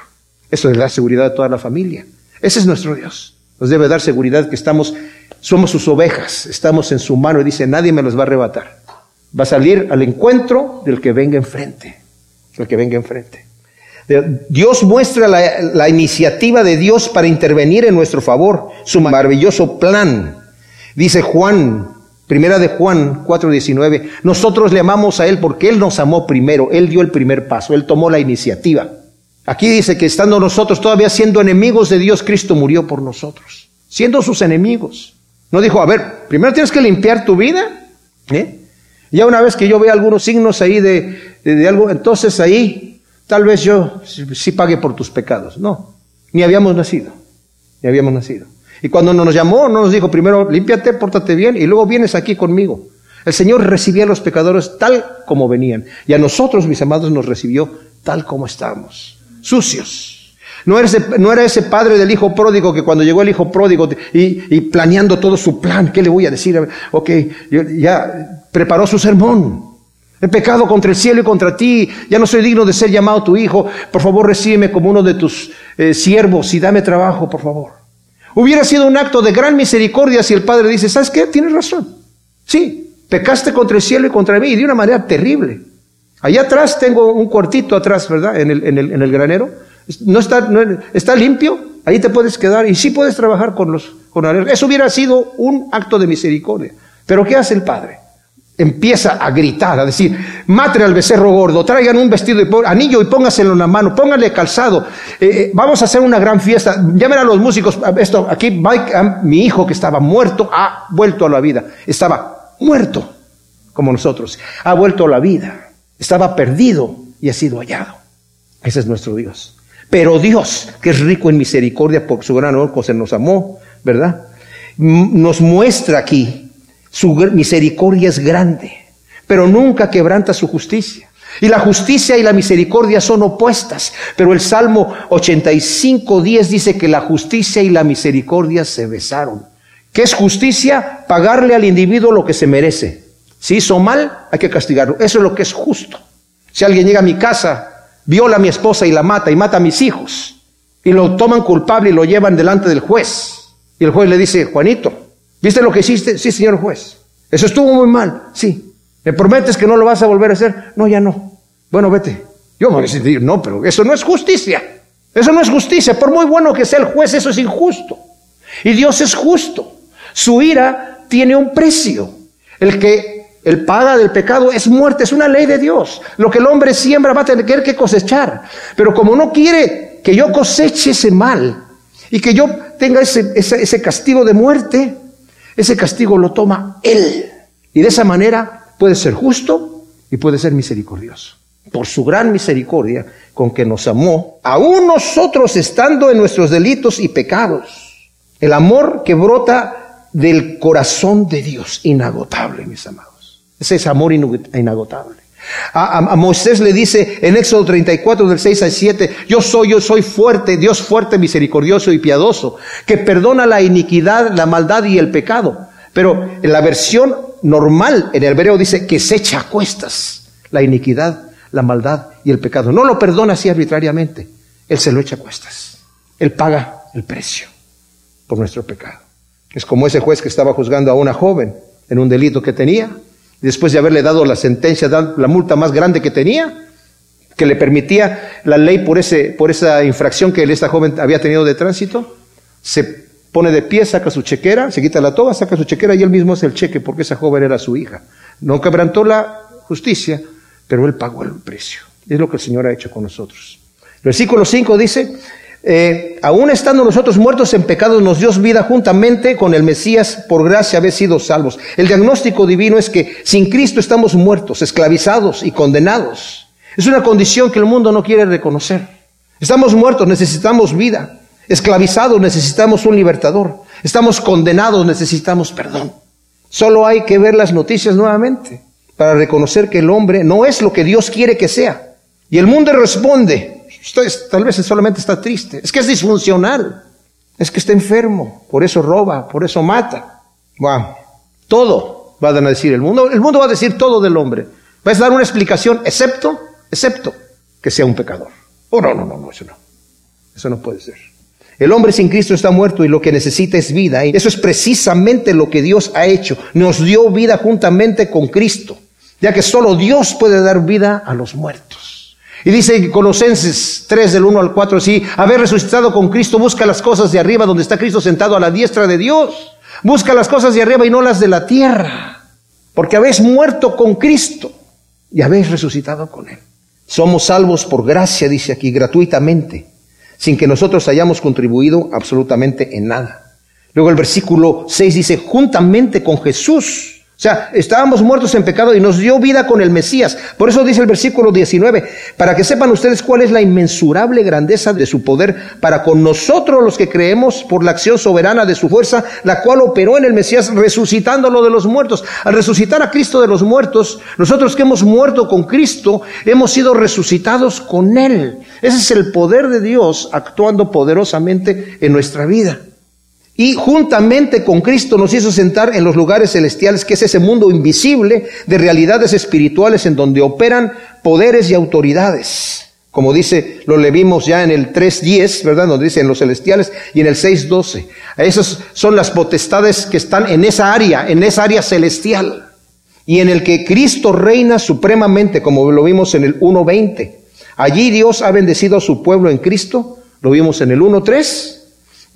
Eso le da seguridad a toda la familia. Ese es nuestro Dios. Nos debe dar seguridad que estamos, somos sus ovejas, estamos en su mano y dice, nadie me los va a arrebatar. Va a salir al encuentro del que venga enfrente, el que venga enfrente. Dios muestra la, la, iniciativa de Dios para intervenir en nuestro favor, su maravilloso plan. Dice Juan, primera de Juan 4:19, nosotros le amamos a Él porque Él nos amó primero, Él dio el primer paso, Él tomó la iniciativa. Aquí dice que estando nosotros todavía siendo enemigos de Dios, Cristo murió por nosotros, siendo sus enemigos. No dijo, a ver, primero tienes que limpiar tu vida. ¿eh? Ya una vez que yo vea algunos signos ahí de, de, algo, entonces ahí tal vez yo sí pague por tus pecados. No, ni habíamos nacido, ni habíamos nacido. Y cuando nos llamó, no nos dijo primero, límpiate, pórtate bien, y luego vienes aquí conmigo. El Señor recibía a los pecadores tal como venían. Y a nosotros, mis amados, nos recibió tal como estábamos sucios. No era, ese, no era ese padre del hijo pródigo que cuando llegó el hijo pródigo y, planeando todo su plan, ¿qué le voy a decir? Ok, ya preparó su sermón. He pecado contra el cielo y contra ti, ya no soy digno de ser llamado tu hijo, por favor recíbeme como uno de tus eh, siervos y dame trabajo, por favor. Hubiera sido un acto de gran misericordia si el padre dice, ¿sabes qué? Tienes razón. Sí, pecaste contra el cielo y contra mí y de una manera terrible. Allá atrás tengo un cuartito atrás, ¿verdad? En el, en el, en el granero. No está, no, está limpio, ahí te puedes quedar y sí puedes trabajar con los con Eso hubiera sido un acto de misericordia. Pero ¿qué hace el padre? Empieza a gritar, a decir, mate al becerro gordo, traigan un vestido de anillo y póngaselo en la mano, pónganle calzado, eh, eh, vamos a hacer una gran fiesta, llamen a los músicos, esto, aquí mi hijo que estaba muerto ha vuelto a la vida, estaba muerto como nosotros, ha vuelto a la vida. Estaba perdido y ha sido hallado. Ese es nuestro Dios. Pero Dios, que es rico en misericordia por su gran amor, que nos amó, ¿verdad? Nos muestra aquí, su misericordia es grande, pero nunca quebranta su justicia. Y la justicia y la misericordia son opuestas, pero el Salmo 85, 10 dice que la justicia y la misericordia se besaron. ¿Qué es justicia? Pagarle al individuo lo que se merece. Si hizo mal, hay que castigarlo. Eso es lo que es justo. Si alguien llega a mi casa, viola a mi esposa y la mata y mata a mis hijos, y lo toman culpable y lo llevan delante del juez, y el juez le dice, Juanito, ¿viste lo que hiciste? Sí, señor juez. Eso estuvo muy mal. Sí. ¿Me prometes que no lo vas a volver a hacer? No, ya no. Bueno, vete. Yo voy a decir, no, pero eso no es justicia. Eso no es justicia. Por muy bueno que sea el juez, eso es injusto. Y Dios es justo. Su ira tiene un precio. El que el paga del pecado es muerte, es una ley de Dios. Lo que el hombre siembra va a tener que cosechar. Pero como no quiere que yo coseche ese mal y que yo tenga ese, ese, castigo de muerte, ese castigo lo toma Él. Y de esa manera puede ser justo y puede ser misericordioso. Por su gran misericordia con que nos amó, aún nosotros estando en nuestros delitos y pecados, El amor que brota del corazón de Dios, inagotable, mis amados. Ese es amor inagotable. A, Moisés le dice en Éxodo 34 del 6 al 7, yo soy, yo soy fuerte, Dios fuerte, misericordioso y piadoso, que perdona la iniquidad, la maldad y el pecado. Pero en la versión normal, en el hebreo dice que se echa a cuestas la iniquidad, la maldad y el pecado. No lo perdona así arbitrariamente, Él se lo echa a cuestas. Él paga el precio por nuestro pecado. Es como ese juez que estaba juzgando a una joven en un delito que tenía después de haberle dado la sentencia, la multa más grande que tenía, que le permitía la ley por, ese, por esa infracción que esta joven había tenido de tránsito, se pone de pie, saca su chequera, se quita la toga, saca su chequera y él mismo hace el cheque porque esa joven era su hija. No quebrantó la justicia, pero él pagó el precio. Es lo que el Señor ha hecho con nosotros. Versículo 5 dice, eh, aún estando nosotros muertos en pecados, nos dio vida juntamente con el Mesías, por gracia haber sido salvos. El diagnóstico divino es que sin Cristo estamos muertos, esclavizados y condenados. Es una condición que el mundo no quiere reconocer. Estamos muertos, necesitamos vida. Esclavizados, necesitamos un libertador. Estamos condenados, necesitamos perdón. Solo hay que ver las noticias nuevamente para reconocer que el hombre no es lo que Dios quiere que sea. Y el mundo responde, tal vez solamente está triste. Es que es disfuncional. Es que está enfermo. Por eso roba, por eso mata. Todo va a decir el mundo. El mundo va a decir todo del hombre. Va a dar una explicación, excepto, excepto que sea un pecador. Oh, no, no, no, no, eso no. Eso no puede ser. El hombre sin Cristo está muerto y lo que necesita es vida. Y eso es precisamente lo que Dios ha hecho. Nos dio vida juntamente con Cristo, ya que solo Dios puede dar vida a los muertos. Y dice Colosenses 3 del 1 al 4, sí, haber resucitado con Cristo, busca las cosas de arriba donde está Cristo sentado a la diestra de Dios. Busca las cosas de arriba y no las de la tierra, porque habéis muerto con Cristo y habéis resucitado con Él. Somos salvos por gracia, dice aquí, gratuitamente, sin que nosotros hayamos contribuido absolutamente en nada. Luego el versículo 6 dice, juntamente con Jesús o sea, estábamos muertos en pecado y nos dio vida con el Mesías. Por eso dice el versículo 19, para que sepan ustedes cuál es la inmensurable grandeza de su poder para con nosotros los que creemos por la acción soberana de su fuerza, la cual operó en el Mesías resucitándolo de los muertos. Al resucitar a Cristo de los muertos, nosotros que hemos muerto con Cristo, hemos sido resucitados con Él. Ese es el poder de Dios actuando poderosamente en nuestra vida. Y juntamente con Cristo nos hizo sentar en los lugares celestiales, que es ese mundo invisible de realidades espirituales en donde operan poderes y autoridades. Como dice, lo leímos ya en el 3.10, ¿verdad? Donde dice en los celestiales y en el 6.12. Esas son las potestades que están en esa área, en esa área celestial. Y en el que Cristo reina supremamente, como lo vimos en el 1.20. Allí Dios ha bendecido a su pueblo en Cristo, lo vimos en el 1.3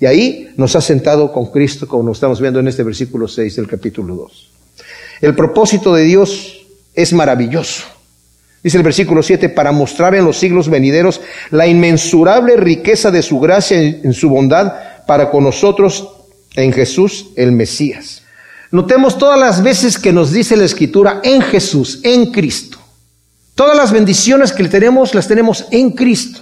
y ahí nos ha sentado con Cristo, como nos estamos viendo en este versículo 6 del capítulo 2. El propósito de Dios es maravilloso. Dice el versículo 7, para mostrar en los siglos venideros la inmensurable riqueza de su gracia en su bondad para con nosotros en Jesús el Mesías. Notemos todas las veces que nos dice la Escritura en Jesús, en Cristo. Todas las bendiciones que tenemos las tenemos en Cristo.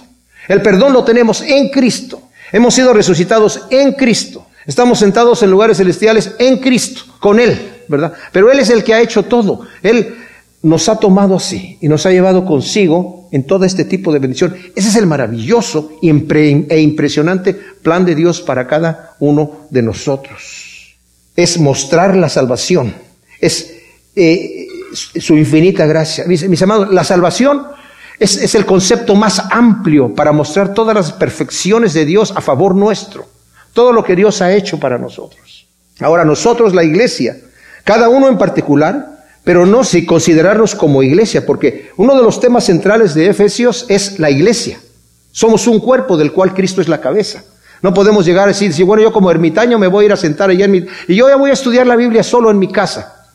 El perdón lo tenemos en Cristo. Hemos sido resucitados en Cristo. Estamos sentados en lugares celestiales en Cristo, con Él, ¿verdad? Pero Él es el que ha hecho todo. Él nos ha tomado así y nos ha llevado consigo en todo este tipo de bendición. Ese es el maravilloso e impresionante plan de Dios para cada uno de nosotros. Es mostrar la salvación, es eh, su infinita gracia. mis amados, la salvación es, el concepto más amplio para mostrar todas las perfecciones de Dios a favor nuestro. Todo lo que Dios ha hecho para nosotros. Ahora nosotros, la iglesia, cada uno en particular, pero no si considerarnos como iglesia, porque uno de los temas centrales de Efesios es la iglesia. Somos un cuerpo del cual Cristo es la cabeza. No podemos llegar a decir, bueno, yo como ermitaño me voy a ir a sentar allá en mi... Y yo ya voy a estudiar la Biblia solo en mi casa.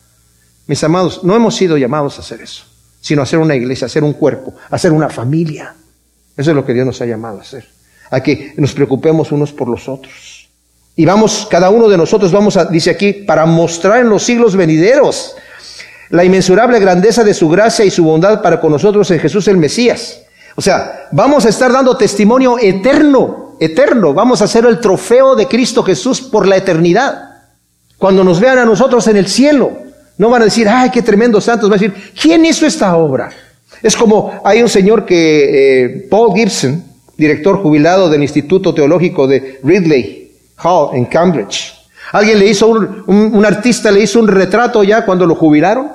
Mis amados, no hemos sido llamados a hacer eso sino hacer una iglesia, hacer un cuerpo, hacer una familia. Eso es lo que Dios nos ha llamado a hacer. A que nos preocupemos unos por los otros. Y vamos, cada uno de nosotros vamos a, dice aquí, para mostrar en los siglos venideros la inmensurable grandeza de su gracia y su bondad para con nosotros en Jesús el Mesías. O sea, vamos a estar dando testimonio eterno eterno. Vamos a ser el trofeo de Cristo Jesús por la eternidad. Cuando nos vean a nosotros en el cielo, no van a decir, ay, qué tremendo santos. Van a decir, ¿quién hizo esta obra? Es como hay un señor que, eh, Paul Gibson, director jubilado del Instituto Teológico de Ridley Hall en Cambridge. Alguien le hizo un, un, artista le hizo un retrato ya cuando lo jubilaron,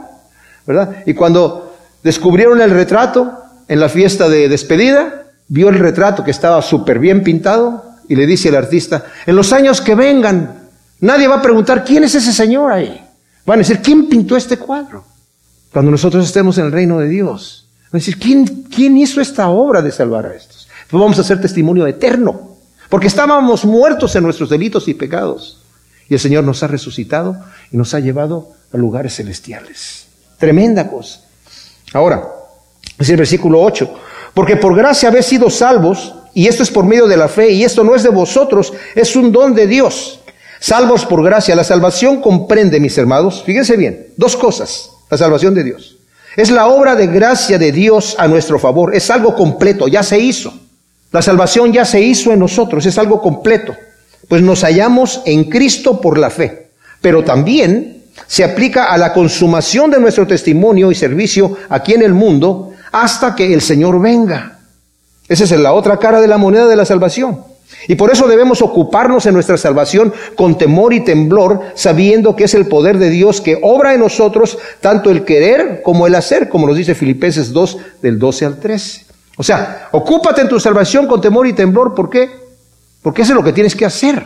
¿verdad? Y cuando descubrieron el retrato en la fiesta de despedida, vio el retrato que estaba súper bien pintado y le dice al artista, en los años que vengan, nadie va a preguntar quién es ese señor ahí. Van a decir, ¿quién pintó este cuadro? Cuando nosotros estemos en el reino de Dios. Van a decir, ¿quién, hizo esta obra de salvar a estos? Pues vamos a hacer testimonio eterno, porque estábamos muertos en nuestros delitos y pecados. Y el Señor nos ha resucitado y nos ha llevado a lugares celestiales. Tremenda cosa. Ahora, es el versículo 8. Porque por gracia habéis sido salvos, y esto es por medio de la fe, y esto no es de vosotros, es un don de Dios. Salvos por gracia. La salvación comprende, mis hermanos, fíjense bien, dos cosas. La salvación de Dios. Es la obra de gracia de Dios a nuestro favor. Es algo completo, ya se hizo. La salvación ya se hizo en nosotros, es algo completo, pues nos hallamos en Cristo por la fe. Pero también se aplica a la consumación de nuestro testimonio y servicio aquí en el mundo hasta que el Señor venga. Esa es la otra cara de la moneda de la salvación. Y por eso debemos ocuparnos en nuestra salvación con temor y temblor, sabiendo que es el poder de Dios que obra en nosotros tanto el querer como el hacer, como nos dice Filipenses 2 del 12 al 13. O sea, ocúpate en tu salvación con temor y temblor. ¿Por qué? Porque eso es lo que tienes que hacer.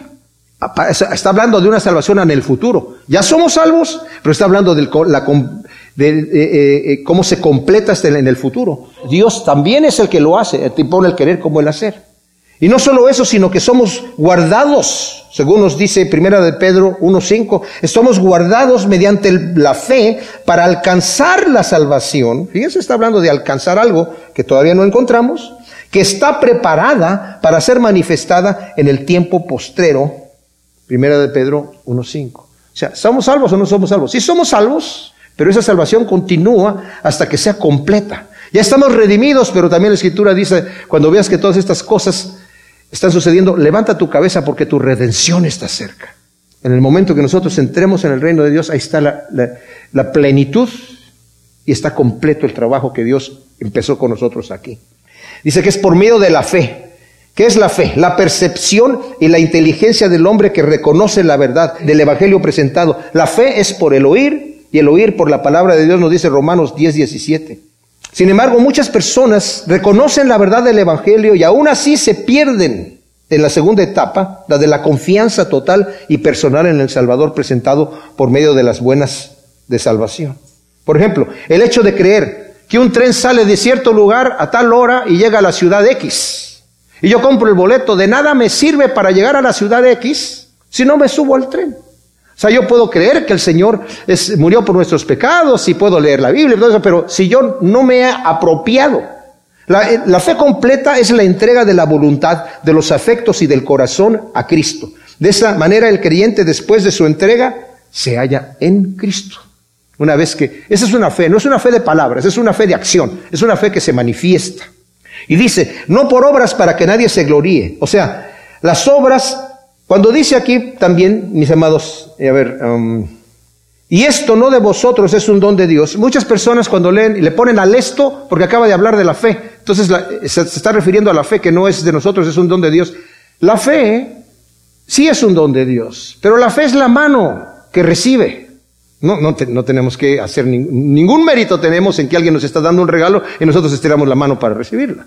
Está hablando de una salvación en el futuro. Ya somos salvos, pero está hablando de, de eh, eh, cómo se completa este en el futuro. Dios también es el que lo hace, te pone el querer como el hacer. Y no solo eso, sino que somos guardados, según nos dice Primera de Pedro 1.5, estamos guardados mediante la fe para alcanzar la salvación. Fíjense, está hablando de alcanzar algo que todavía no encontramos, que está preparada para ser manifestada en el tiempo postrero. Primera de Pedro 1.5. O sea, ¿somos salvos o no somos salvos? Sí somos salvos, pero esa salvación continúa hasta que sea completa. Ya estamos redimidos, pero también la Escritura dice, cuando veas que todas estas cosas están sucediendo, levanta tu cabeza porque tu redención está cerca. En el momento que nosotros entremos en el reino de Dios, ahí está la, plenitud y está completo el trabajo que Dios empezó con nosotros aquí. Dice que es por medio de la fe. ¿Qué es la fe? La percepción y la inteligencia del hombre que reconoce la verdad del Evangelio presentado. La fe es por el oír y el oír por la palabra de Dios, nos dice Romanos 10, 17. Sin embargo, muchas personas reconocen la verdad del Evangelio y aún así se pierden en la segunda etapa, la de la confianza total y personal en el Salvador presentado por medio de las buenas de salvación. Por ejemplo, el hecho de creer que un tren sale de cierto lugar a tal hora y llega a la ciudad X. Y yo compro el boleto, de nada me sirve para llegar a la ciudad X si no me subo al tren. O sea, yo puedo creer que el Señor murió por nuestros pecados y puedo leer la Biblia, pero si yo no me he apropiado, la, la, fe completa es la entrega de la voluntad, de los afectos y del corazón a Cristo. De esa manera el creyente después de su entrega se halla en Cristo. Una vez que, esa es una fe, no es una fe de palabras, es una fe de acción, es una fe que se manifiesta. Y dice, no por obras para que nadie se gloríe. O sea, las obras cuando dice aquí también, mis amados, eh, a ver, um, y esto no de vosotros es un don de Dios. Muchas personas cuando leen le ponen al esto porque acaba de hablar de la fe. Entonces se, está refiriendo a la fe que no es de nosotros, es un don de Dios. La fe sí es un don de Dios, pero la fe es la mano que recibe. No, no, no tenemos que hacer ningún mérito tenemos en que alguien nos está dando un regalo y nosotros estiramos la mano para recibirla.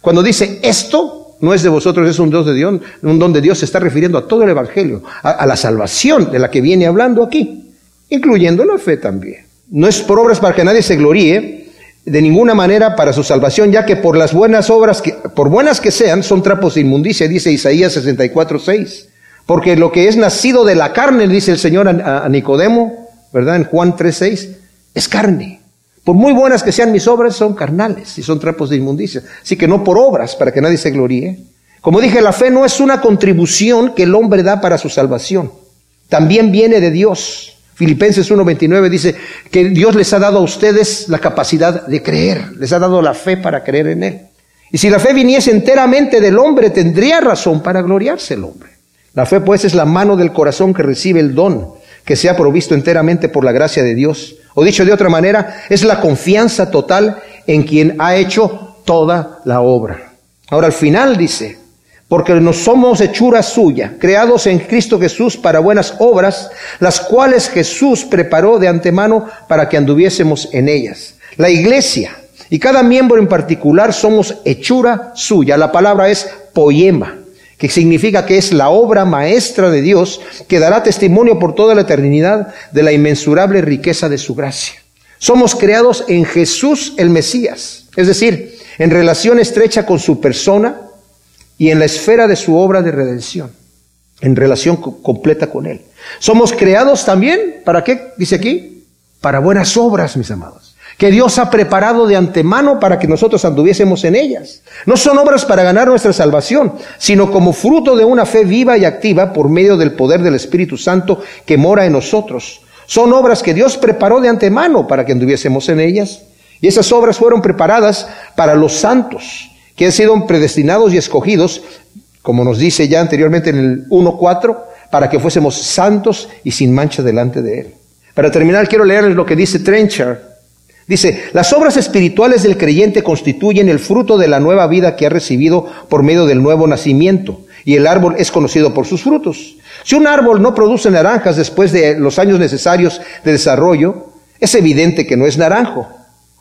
Cuando dice esto, no es de vosotros, es un don de Dios, un don de Dios se está refiriendo a todo el Evangelio, a, la salvación de la que viene hablando aquí, incluyendo la fe también. No es por obras para que nadie se gloríe, de ninguna manera para su salvación, ya que por las buenas obras, que, por buenas que sean, son trapos de inmundicia, dice Isaías 64, 6. Porque lo que es nacido de la carne, dice el Señor a, a Nicodemo, ¿verdad? En Juan 3, 6, es carne. Por muy buenas que sean mis obras, son carnales y son trapos de inmundicia. Así que no por obras, para que nadie se gloríe. Como dije, la fe no es una contribución que el hombre da para su salvación. También viene de Dios. Filipenses 1.29 dice que Dios les ha dado a ustedes la capacidad de creer, les ha dado la fe para creer en Él. Y si la fe viniese enteramente del hombre, tendría razón para gloriarse el hombre. La fe pues es la mano del corazón que recibe el don, que se ha provisto enteramente por la gracia de Dios. O dicho de otra manera, es la confianza total en quien ha hecho toda la obra. Ahora al final dice, porque nos somos hechura suya, creados en Cristo Jesús para buenas obras, las cuales Jesús preparó de antemano para que anduviésemos en ellas. La iglesia y cada miembro en particular somos hechura suya. La palabra es poema, que significa que es la obra maestra de Dios que dará testimonio por toda la eternidad de la inmensurable riqueza de su gracia. Somos creados en Jesús el Mesías, es decir, en relación estrecha con su persona, y en la esfera de su obra de redención, en relación completa con Él. Somos creados también, ¿para qué? Dice aquí, para buenas obras, mis amados, que Dios ha preparado de antemano para que nosotros anduviésemos en ellas. No son obras para ganar nuestra salvación, sino como fruto de una fe viva y activa por medio del poder del Espíritu Santo que mora en nosotros. Son obras que Dios preparó de antemano para que anduviésemos en ellas. Y esas obras fueron preparadas para los santos que han sido predestinados y escogidos, como nos dice ya anteriormente en el 1.4, para que fuésemos santos y sin mancha delante de Él. Para terminar, quiero leerles lo que dice Trenchard. Dice, las obras espirituales del creyente constituyen el fruto de la nueva vida que ha recibido por medio del nuevo nacimiento, y el árbol es conocido por sus frutos. Si un árbol no produce naranjas después de los años necesarios de desarrollo, es evidente que no es naranjo.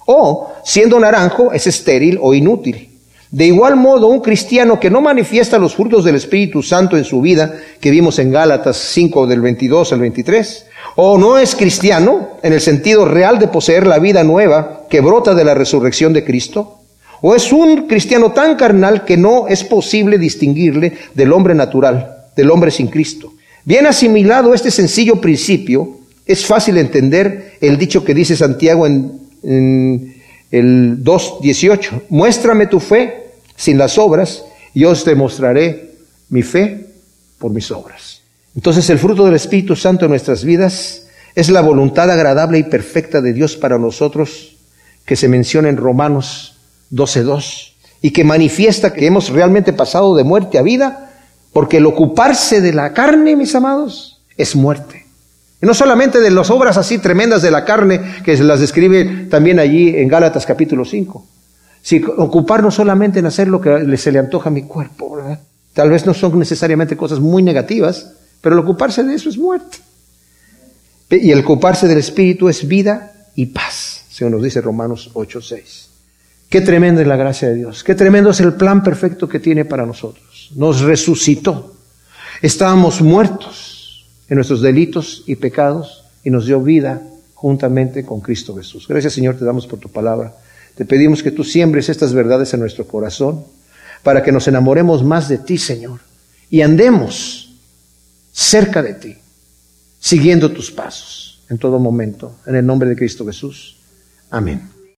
O, siendo naranjo, es estéril o inútil. De igual modo, un cristiano que no manifiesta los frutos del Espíritu Santo en su vida, que vimos en Gálatas 5 del 22 al 23, o no es cristiano en el sentido real de poseer la vida nueva que brota de la resurrección de Cristo, o es un cristiano tan carnal que no es posible distinguirle del hombre natural, del hombre sin Cristo. Bien asimilado este sencillo principio, es fácil entender el dicho que dice Santiago en, en el 2.18, muéstrame tu fe sin las obras y os demostraré mi fe por mis obras. Entonces el fruto del Espíritu Santo en nuestras vidas es la voluntad agradable y perfecta de Dios para nosotros que se menciona en Romanos 12.2 y que manifiesta que hemos realmente pasado de muerte a vida porque el ocuparse de la carne, mis amados, es muerte. Y no solamente de las obras así tremendas de la carne, que se las describe también allí en Gálatas capítulo 5. Si ocuparnos solamente en hacer lo que se le antoja a mi cuerpo. Tal vez no son necesariamente cosas muy negativas, pero el ocuparse de eso es muerte. Y el ocuparse del Espíritu es vida y paz, según nos dice Romanos 8:6. Qué tremenda es la gracia de Dios, qué tremendo es el plan perfecto que tiene para nosotros. Nos resucitó. Estábamos muertos en nuestros delitos y pecados y nos dio vida juntamente con Cristo Jesús. Gracias Señor, te damos por tu palabra. Te pedimos que tú siembres estas verdades en nuestro corazón para que nos enamoremos más de ti, Señor, y andemos cerca de ti, siguiendo tus pasos en todo momento. En el nombre de Cristo Jesús. Amén.